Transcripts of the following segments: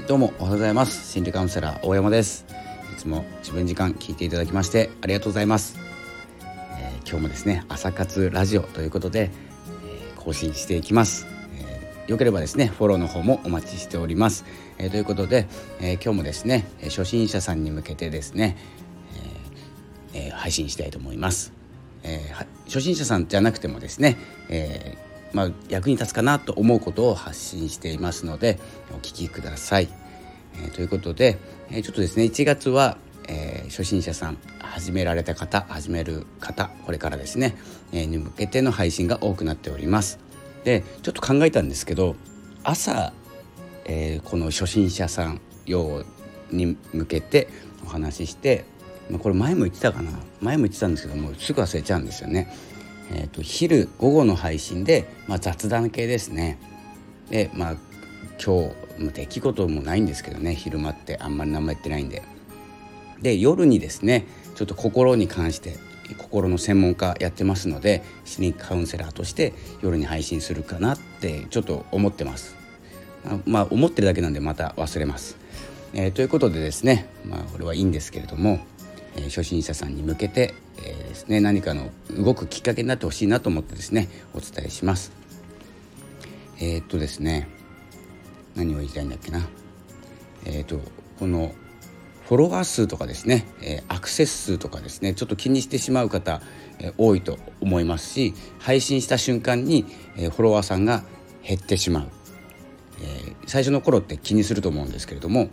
はいどうもおはようございます。心理カウンセラー大山です。いつも自分時間聞いていただきましてありがとうございます、えー、今日もですね朝活ラジオということで、えー、更新していきます、えー、よければですねフォローの方もお待ちしております、えということで、え今日もですね初心者さんに向けてですね、ええ配信したいと思います、え初心者さんじゃなくてもですね、えーまあ、役に立つかなと思うことを発信していますのでお聞きください。え、ということで、え、ちょっとですね1月は、え、初心者さん始められた方始める方これからですね、え、に向けての配信が多くなっております。でちょっと考えたんですけど朝、えー、この初心者さん用に向けてお話しして、まあ、これ前も言ってたかな前も言ってたんですけどもうすぐ忘れちゃうんですよね。えーと、昼午後の配信で、まあ、雑談系ですね。でまあ今日出来事もないんですけどね昼間ってあんまり何もやってないんで。で夜にですねちょっと心に関して心の専門家やってますので心理カウンセラーとして夜に配信するかなってちょっと思ってます。まあ思ってるだけなんでまた忘れます。えー、ということでですねまあこれはいいんですけれどもえ初心者さんに向けて、えー、ですね何かの動くきっかけになってほしいなと思ってですねお伝えします。え、っとですね何を言いたいんだっけな。えー、っとこのフォロワー数とかですね、えアクセス数とかですね。ちょっと気にしてしまう方、え多いと思いますし配信した瞬間に、えフォロワーさんが減ってしまう、え最初の頃って気にすると思うんですけれども、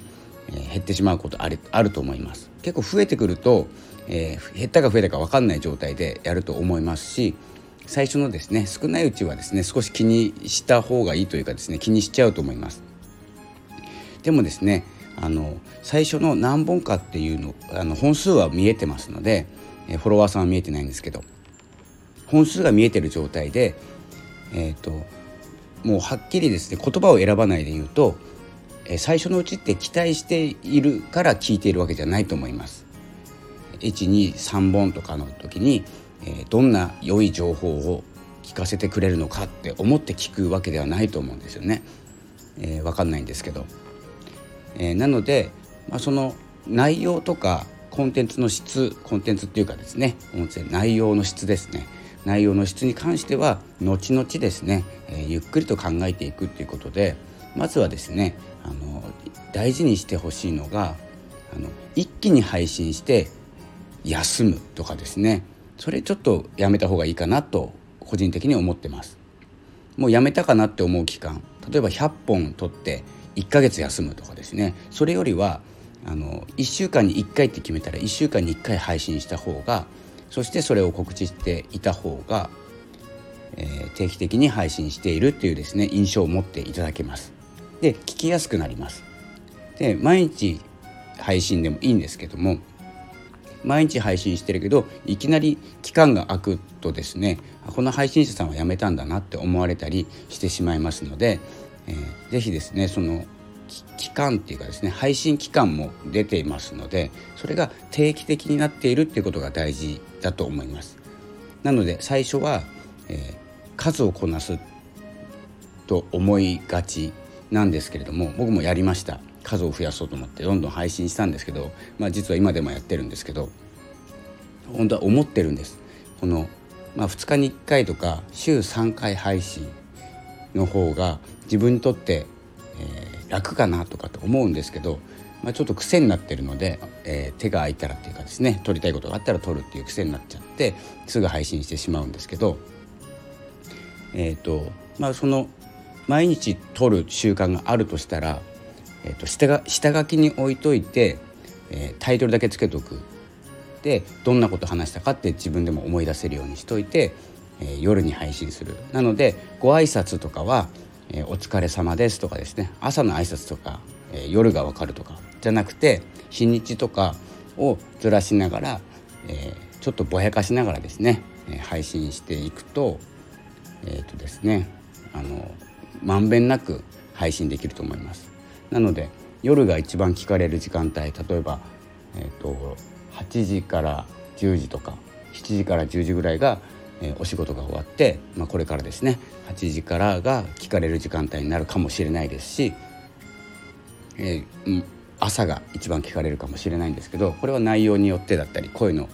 え減ってしまうことあるあると思います。結構増えてくると、え、減ったか増えたか分かんない状態でやると思いますし最初のですね少ないうちはですね少し気にした方がいいというかですね気にしちゃうと思います。でもですねあの最初の何本かっていうのあの本数は見えてますので、えフォロワーさんは見えてないんですけど本数が見えてる状態でえっ、ー、ともうはっきりですね言葉を選ばないで言うと最初のうちって期待しているから聞いているわけじゃないと思います。123本とかの時に、えどんな良い情報を聞かせてくれるのかって思って聞くわけではないと思うんですよね。えー、分かんないんですけど。えー、なので、まあ、その内容とかコンテンツの質コンテンツっていうかですね音声内容の質ですね。内容の質に関しては後々ですね、えー、ゆっくりと考えていくっていうことでまずはですねあの大事にしてほしいのがあの一気に配信して休むとかですね。それちょっとやめた方がいいかなと個人的に思ってます。もうやめたかなって思う期間例えば100本取って1ヶ月休むとかですね。それよりはあの1週間に1回って決めたら1週間に1回配信した方がそしてそれを告知していた方が、えー、定期的に配信しているっていうですね印象を持っていただけます。で聞きやすくなります。で毎日配信でもいいんですけども毎日配信してるけどいきなり期間が空くとですねこの配信者さんは辞めたんだなって思われたりしてしまいますので、えー、ぜひですねその期間っていうかですね配信期間も出ていますのでそれが定期的になっているっていうことが大事だと思います。なので最初は、えー、数をこなすと思いがちなんですけれども僕もやりました。数を増やそうと思ってどんどん配信したんですけど、まあ、実は今でもやってるんですけど本当は思ってるんです。この、まあ、2日に1回とか週3回配信の方が自分にとって、えー、楽かなとかと思うんですけど、まあ、ちょっと癖になってるので、えー、手が空いたらっていうかですね撮りたいことがあったら撮るっていう癖になっちゃってすぐ配信してしまうんですけどえっ、ー、とまあその毎日取る習慣があるとしたら、えーと、下が下書きに置いといて、え、タイトルだけつけとく。でどんなこと話したかって自分でも思い出せるようにしといて、え、夜に配信する。なのでご挨拶とかは、えー、お疲れ様です」とかですね朝の挨拶とか、えー、夜がわかるとかじゃなくて日にちとかをずらしながら、えー、ちょっとぼやかしながらですね、え、配信していくとえっ、とですねあのまんべんなく配信できると思います。なので夜が一番聞かれる時間帯例えば、えーと、8時から10時とか7時から10時ぐらいが、え、お仕事が終わって、まあ、これからですね8時からが聞かれる時間帯になるかもしれないですしえー、朝が一番聞かれるかもしれないんですけどこれは内容によってだったり声の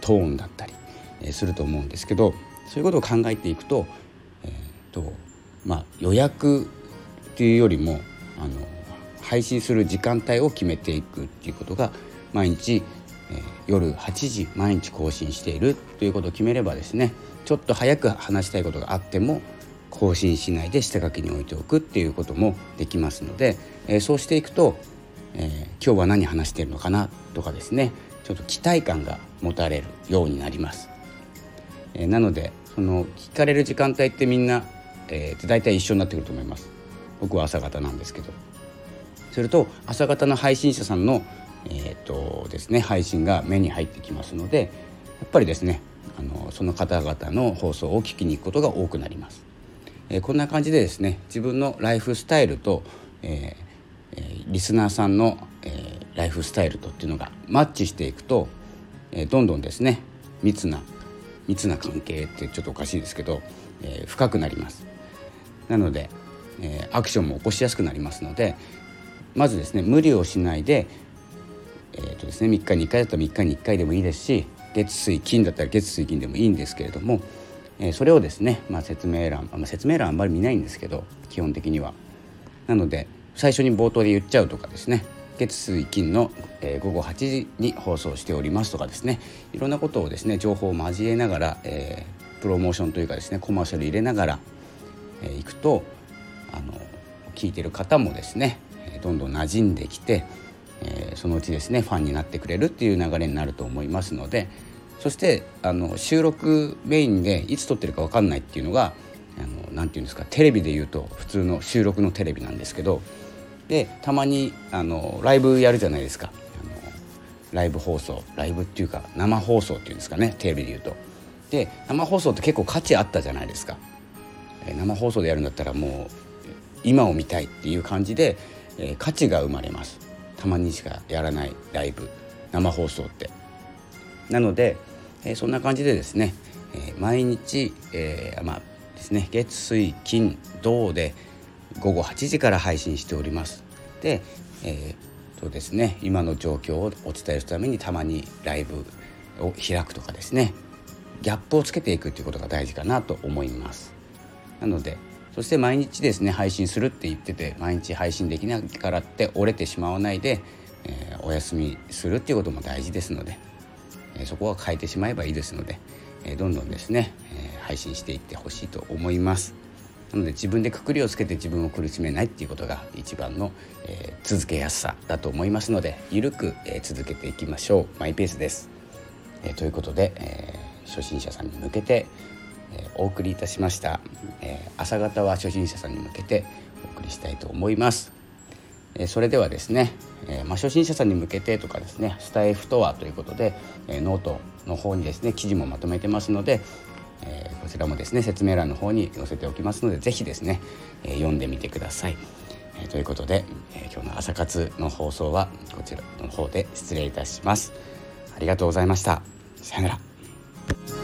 トーンだったり、えすると思うんですけどそういうことを考えていくと,、えーとまあ、予約っていうよりもあの配信する時間帯を決めていくっていうことが毎日、夜8時毎日更新しているということを決めればですねちょっと早く話したいことがあっても更新しないで下書きに置いておくっていうこともできますので、えー、そうしていくと、えー、今日は何話してるのかなとかですねちょっと期待感が持たれるようになります。えー、なのでその聞かれる時間帯ってみんな、えー、大体一緒になってくると思います。僕は朝方なんですけどすると朝方の配信者さんの、えーとですね、配信が目に入ってきますのでやっぱりですねあのその方々の放送を聞きに行くことが多くなります。えー、こんな感じでですね自分のライフスタイルと、えー、リスナーさんの、えー、ライフスタイルとっていうのがマッチしていくと、えー、どんどんですね密な密な関係ってちょっとおかしいですけど、えー、深くなります。なので、えー、アクションも起こしやすくなりますのでまずですね無理をしないで,、えーとですね、3日に1回だったら3日に1回でもいいですし月水金だったら月水金でもいいんですけれどもえそれをですね、まあ、説明欄、まあ、説明欄あんまり見ないんですけど基本的には。なので最初に冒頭で言っちゃうとかですね月水金の、えー、午後8時に放送しておりますとかですねいろんなことをですね情報を交えながら、えー、プロモーションというかですねコマーシャル入れながら、えー、いくとあの聞いてる方もですねどんどん馴染んできて、そのうちですねファンになってくれるっていう流れになると思いますので、そしてあの収録メインでいつ撮ってるか分かんないっていうのが何て言うんですかテレビで言うと普通の収録のテレビなんですけどでたまにあのライブやるじゃないですかあのライブ放送ライブっていうか生放送っていうんですかねテレビで言うと。で生放送って結構価値あったじゃないですか。生放送でやるんだったらもう今を見たいっていう感じで、え価値が生まれますたまにしかやらないライブ生放送ってなので、えー、そんな感じでですね、えー、毎日、えー、まあですね月水金土で午後8時から配信しております。で、えー、とですね今の状況をお伝えするためにたまにライブを開くとかですねギャップをつけていくということが大事かなと思います。なのでそして毎日ですね配信するって言ってて毎日配信できないからって折れてしまわないで、えー、お休みするっていうことも大事ですのでえそこは変えてしまえばいいですので、えどんどんですね、え配信していってほしいと思います。なので自分でくくりをつけて自分を苦しめないっていうことが一番の、え続けやすさだと思いますのでゆるく、え続けていきましょう。マイペースです、えということで、え初心者さんに向けて、えお送りいたしました、え朝方は初心者さんに向けてお送りしたいと思いますえそれではですね、えまあ、初心者さんに向けてとかですねスタイフとはということで、えノートの方にですね記事もまとめてますので、えこちらもですね説明欄の方に載せておきますので是非ですね、え読んでみてください。えということで、え今日の朝活の放送はこちらの方で失礼いたします。ありがとうございました。さよなら。